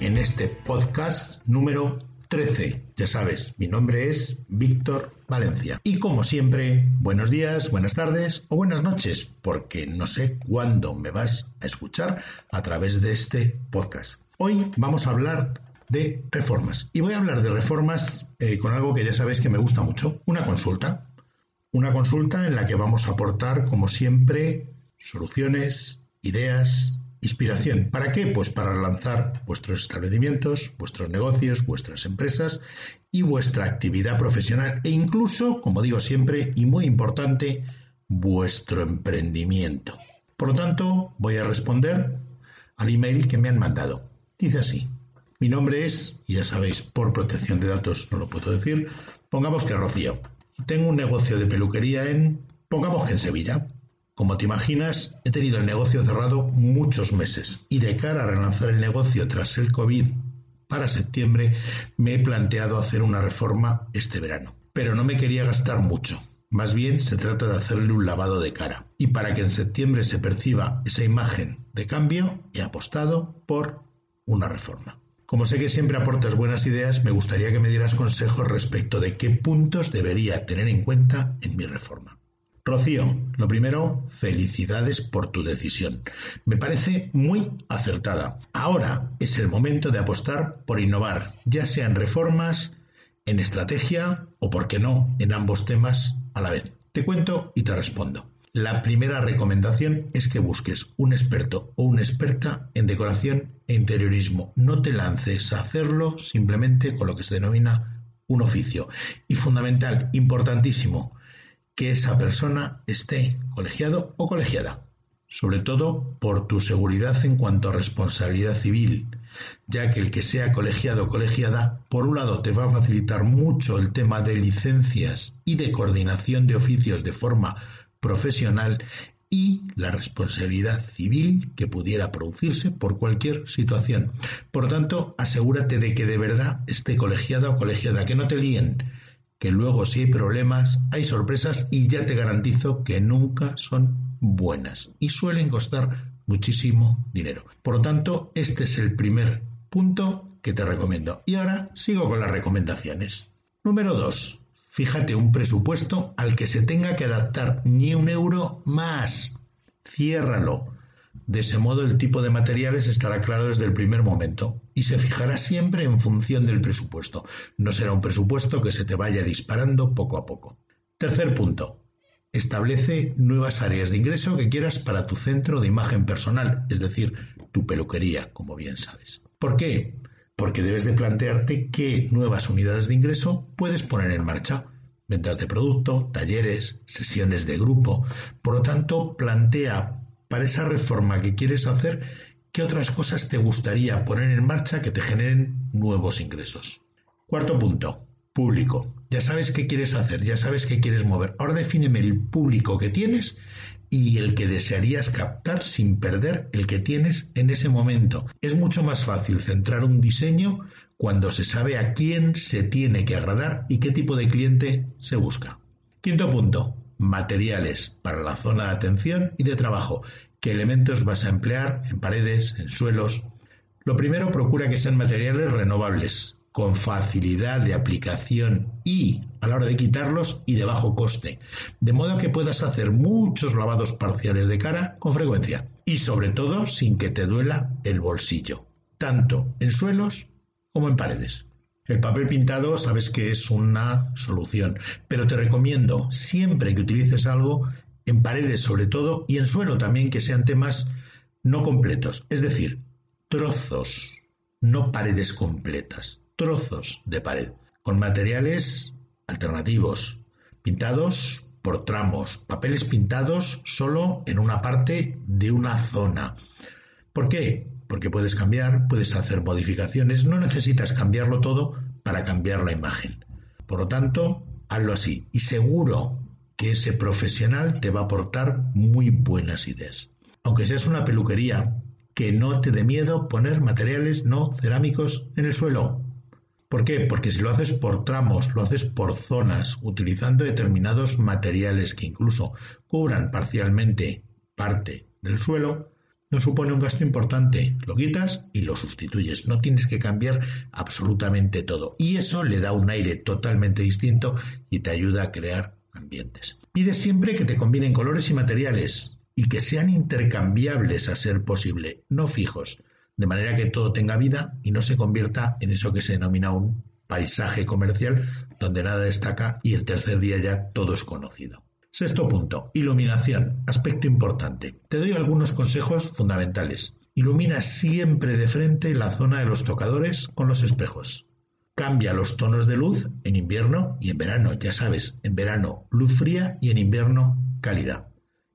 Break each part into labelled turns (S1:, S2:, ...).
S1: en este podcast número 13. Ya sabes, mi nombre es Víctor Valencia. Y como siempre, buenos días, buenas tardes o buenas noches, porque no sé cuándo me vas a escuchar a través de este podcast. Hoy vamos a hablar de reformas. Y voy a hablar de reformas eh, con algo que ya sabéis que me gusta mucho, una consulta. Una consulta en la que vamos a aportar, como siempre, soluciones, ideas, Inspiración. ¿Para qué? Pues para lanzar vuestros establecimientos, vuestros negocios, vuestras empresas y vuestra actividad profesional e incluso, como digo siempre y muy importante, vuestro emprendimiento. Por lo tanto, voy a responder al email que me han mandado. Dice así. Mi nombre es, ya sabéis, por protección de datos no lo puedo decir, pongamos que Rocío. Tengo un negocio de peluquería en, pongamos que en Sevilla. Como te imaginas, he tenido el negocio cerrado muchos meses y de cara a relanzar el negocio tras el COVID para septiembre me he planteado hacer una reforma este verano. Pero no me quería gastar mucho. Más bien se trata de hacerle un lavado de cara. Y para que en septiembre se perciba esa imagen de cambio, he apostado por una reforma. Como sé que siempre aportas buenas ideas, me gustaría que me dieras consejos respecto de qué puntos debería tener en cuenta en mi reforma. Rocío, lo primero, felicidades por tu decisión. Me parece muy acertada. Ahora es el momento de apostar por innovar, ya sea en reformas, en estrategia o, por qué no, en ambos temas a la vez. Te cuento y te respondo. La primera recomendación es que busques un experto o una experta en decoración e interiorismo. No te lances a hacerlo simplemente con lo que se denomina un oficio. Y fundamental, importantísimo, que esa persona esté colegiado o colegiada, sobre todo por tu seguridad en cuanto a responsabilidad civil, ya que el que sea colegiado o colegiada, por un lado te va a facilitar mucho el tema de licencias y de coordinación de oficios de forma profesional y la responsabilidad civil que pudiera producirse por cualquier situación. Por tanto, asegúrate de que de verdad esté colegiada o colegiada, que no te líen, que luego si hay problemas hay sorpresas y ya te garantizo que nunca son buenas y suelen costar muchísimo dinero. Por lo tanto, este es el primer punto que te recomiendo. Y ahora sigo con las recomendaciones. Número 2. Fíjate un presupuesto al que se tenga que adaptar ni un euro más. Ciérralo. De ese modo el tipo de materiales estará claro desde el primer momento y se fijará siempre en función del presupuesto. No será un presupuesto que se te vaya disparando poco a poco. Tercer punto. Establece nuevas áreas de ingreso que quieras para tu centro de imagen personal, es decir, tu peluquería, como bien sabes. ¿Por qué? Porque debes de plantearte qué nuevas unidades de ingreso puedes poner en marcha. Ventas de producto, talleres, sesiones de grupo. Por lo tanto, plantea para esa reforma que quieres hacer, ¿qué otras cosas te gustaría poner en marcha que te generen nuevos ingresos? Cuarto punto, público. Ya sabes qué quieres hacer, ya sabes qué quieres mover. Ahora defíneme el público que tienes y el que desearías captar sin perder el que tienes en ese momento. Es mucho más fácil centrar un diseño cuando se sabe a quién se tiene que agradar y qué tipo de cliente se busca. Quinto punto, materiales para la zona de atención y de trabajo. ¿Qué elementos vas a emplear en paredes, en suelos? Lo primero, procura que sean materiales renovables, con facilidad de aplicación y a la hora de quitarlos y de bajo coste, de modo que puedas hacer muchos lavados parciales de cara con frecuencia y sobre todo sin que te duela el bolsillo, tanto en suelos como en paredes. El papel pintado sabes que es una solución, pero te recomiendo siempre que utilices algo en paredes sobre todo y en suelo también que sean temas no completos, es decir, trozos, no paredes completas, trozos de pared, con materiales alternativos, pintados por tramos, papeles pintados solo en una parte de una zona. ¿Por qué? Porque puedes cambiar, puedes hacer modificaciones, no necesitas cambiarlo todo para cambiar la imagen. Por lo tanto, hazlo así y seguro que ese profesional te va a aportar muy buenas ideas. Aunque seas una peluquería, que no te dé miedo poner materiales no cerámicos en el suelo. ¿Por qué? Porque si lo haces por tramos, lo haces por zonas, utilizando determinados materiales que incluso cubran parcialmente parte del suelo, no supone un gasto importante. Lo quitas y lo sustituyes. No tienes que cambiar absolutamente todo. Y eso le da un aire totalmente distinto y te ayuda a crear ambientes. Pide siempre que te combinen colores y materiales y que sean intercambiables a ser posible, no fijos, de manera que todo tenga vida y no se convierta en eso que se denomina un paisaje comercial donde nada destaca y el tercer día ya todo es conocido. Sexto punto, iluminación, aspecto importante. Te doy algunos consejos fundamentales. Ilumina siempre de frente la zona de los tocadores con los espejos. Cambia los tonos de luz en invierno y en verano, ya sabes, en verano luz fría y en invierno cálida.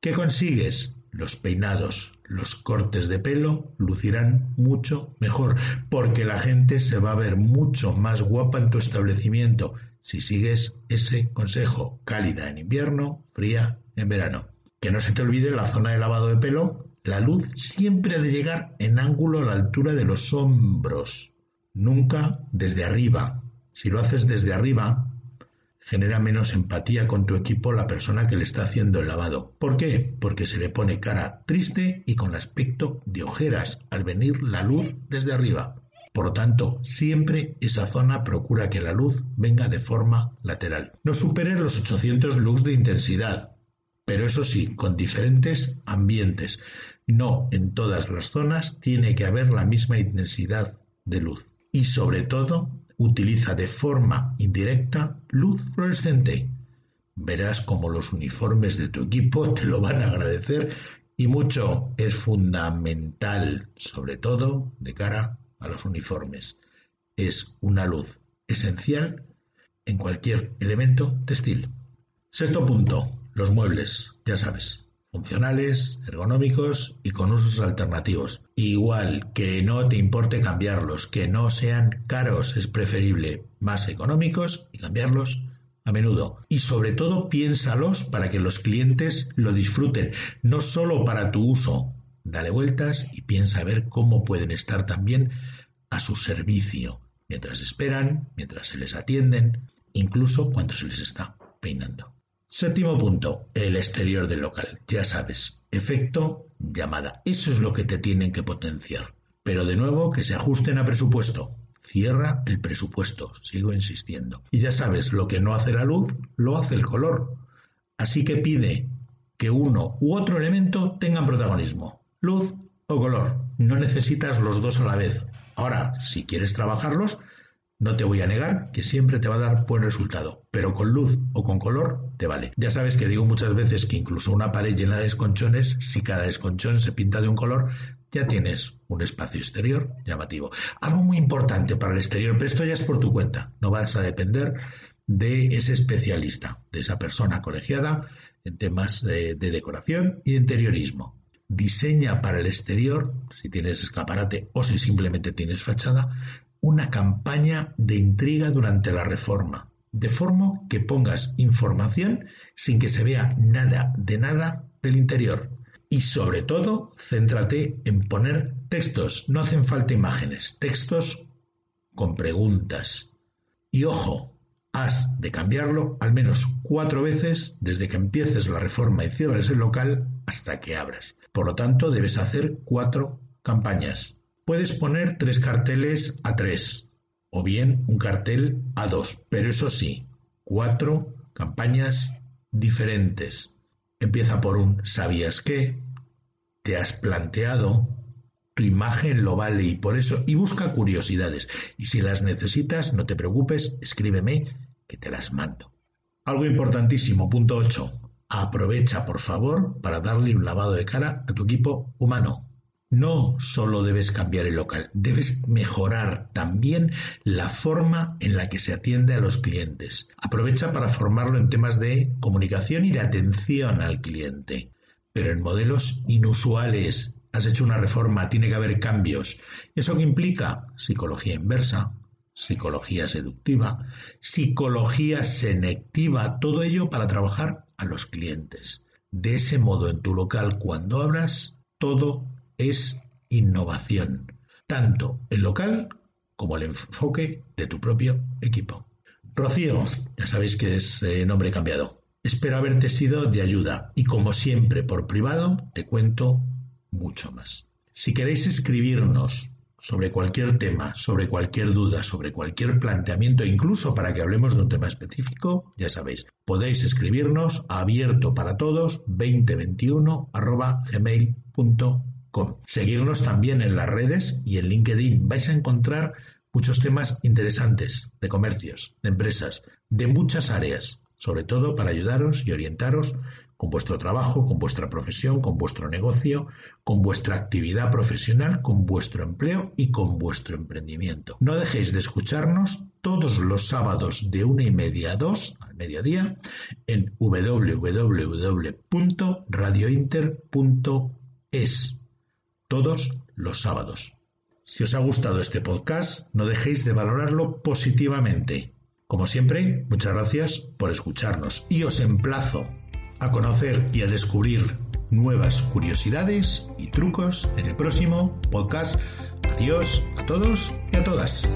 S1: ¿Qué consigues? Los peinados, los cortes de pelo lucirán mucho mejor, porque la gente se va a ver mucho más guapa en tu establecimiento si sigues ese consejo, cálida en invierno, fría en verano. Que no se te olvide la zona de lavado de pelo, la luz siempre ha de llegar en ángulo a la altura de los hombros, nunca desde arriba. Si lo haces desde arriba, genera menos empatía con tu equipo la persona que le está haciendo el lavado. ¿Por qué? Porque se le pone cara triste y con aspecto de ojeras al venir la luz desde arriba. Por lo tanto, siempre esa zona procura que la luz venga de forma lateral. No supere los 800 lux de intensidad, pero eso sí, con diferentes ambientes. No en todas las zonas tiene que haber la misma intensidad de luz. Y sobre todo, utiliza de forma indirecta luz fluorescente. Verás como los uniformes de tu equipo te lo van a agradecer y mucho es fundamental, sobre todo de cara a los uniformes. Es una luz esencial en cualquier elemento textil. Sexto punto, los muebles, ya sabes, funcionales, ergonómicos y con usos alternativos. Igual que no te importe cambiarlos, que no sean caros, es preferible más económicos y cambiarlos a menudo. Y sobre todo piénsalos para que los clientes lo disfruten, no solo para tu uso, Dale vueltas y piensa a ver cómo pueden estar también a su servicio, mientras esperan, mientras se les atienden, incluso cuando se les está peinando. Séptimo punto, el exterior del local. Ya sabes, efecto llamada. Eso es lo que te tienen que potenciar. Pero de nuevo, que se ajusten a presupuesto. Cierra el presupuesto, sigo insistiendo. Y ya sabes, lo que no hace la luz, lo hace el color. Así que pide que uno u otro elemento tengan protagonismo luz o color. No necesitas los dos a la vez. Ahora, si quieres trabajarlos, no te voy a negar que siempre te va a dar buen resultado, pero con luz o con color te vale. Ya sabes que digo muchas veces que incluso una pared llena de desconchones, si cada desconchón se pinta de un color, ya tienes un espacio exterior llamativo. Algo muy importante para el exterior, pero esto ya es por tu cuenta, no vas a depender de ese especialista, de esa persona colegiada en temas de, de decoración y de interiorismo diseña para el exterior, si tienes escaparate o si simplemente tienes fachada, una campaña de intriga durante la reforma, de forma que pongas información sin que se vea nada de nada del interior. Y sobre todo, céntrate en poner textos, no hacen falta imágenes, textos con preguntas. Y ojo, has de cambiarlo al menos cuatro veces desde que empieces la reforma y cierres el local hasta que abras. Por lo tanto, debes hacer cuatro campañas. Puedes poner tres carteles a tres o bien un cartel a dos, pero eso sí, cuatro campañas diferentes. Empieza por un ¿sabías qué? ¿Te has planteado? Tu imagen lo vale y por eso, y busca curiosidades. Y si las necesitas, no te preocupes, escríbeme que te las mando. Algo importantísimo, punto 8. Aprovecha, por favor, para darle un lavado de cara a tu equipo humano. No solo debes cambiar el local, debes mejorar también la forma en la que se atiende a los clientes. Aprovecha para formarlo en temas de comunicación y de atención al cliente, pero en modelos inusuales. Has hecho una reforma, tiene que haber cambios. ¿Eso qué implica? Psicología inversa, psicología seductiva, psicología selectiva, todo ello para trabajar a los clientes. De ese modo, en tu local, cuando abras, todo es innovación, tanto el local como el enfoque de tu propio equipo. Rocío, ya sabéis que es nombre cambiado. Espero haberte sido de ayuda y como siempre por privado te cuento mucho más. Si queréis escribirnos sobre cualquier tema, sobre cualquier duda, sobre cualquier planteamiento, incluso para que hablemos de un tema específico, ya sabéis, podéis escribirnos abierto para todos 2021 gmail.com. Seguirnos también en las redes y en LinkedIn. Vais a encontrar muchos temas interesantes de comercios, de empresas, de muchas áreas, sobre todo para ayudaros y orientaros con vuestro trabajo, con vuestra profesión, con vuestro negocio, con vuestra actividad profesional, con vuestro empleo y con vuestro emprendimiento. No dejéis de escucharnos todos los sábados de una y media a dos al mediodía en www.radiointer.es. Todos los sábados. Si os ha gustado este podcast, no dejéis de valorarlo positivamente. Como siempre, muchas gracias por escucharnos y os emplazo a conocer y a descubrir nuevas curiosidades y trucos en el próximo podcast. Adiós a todos y a todas.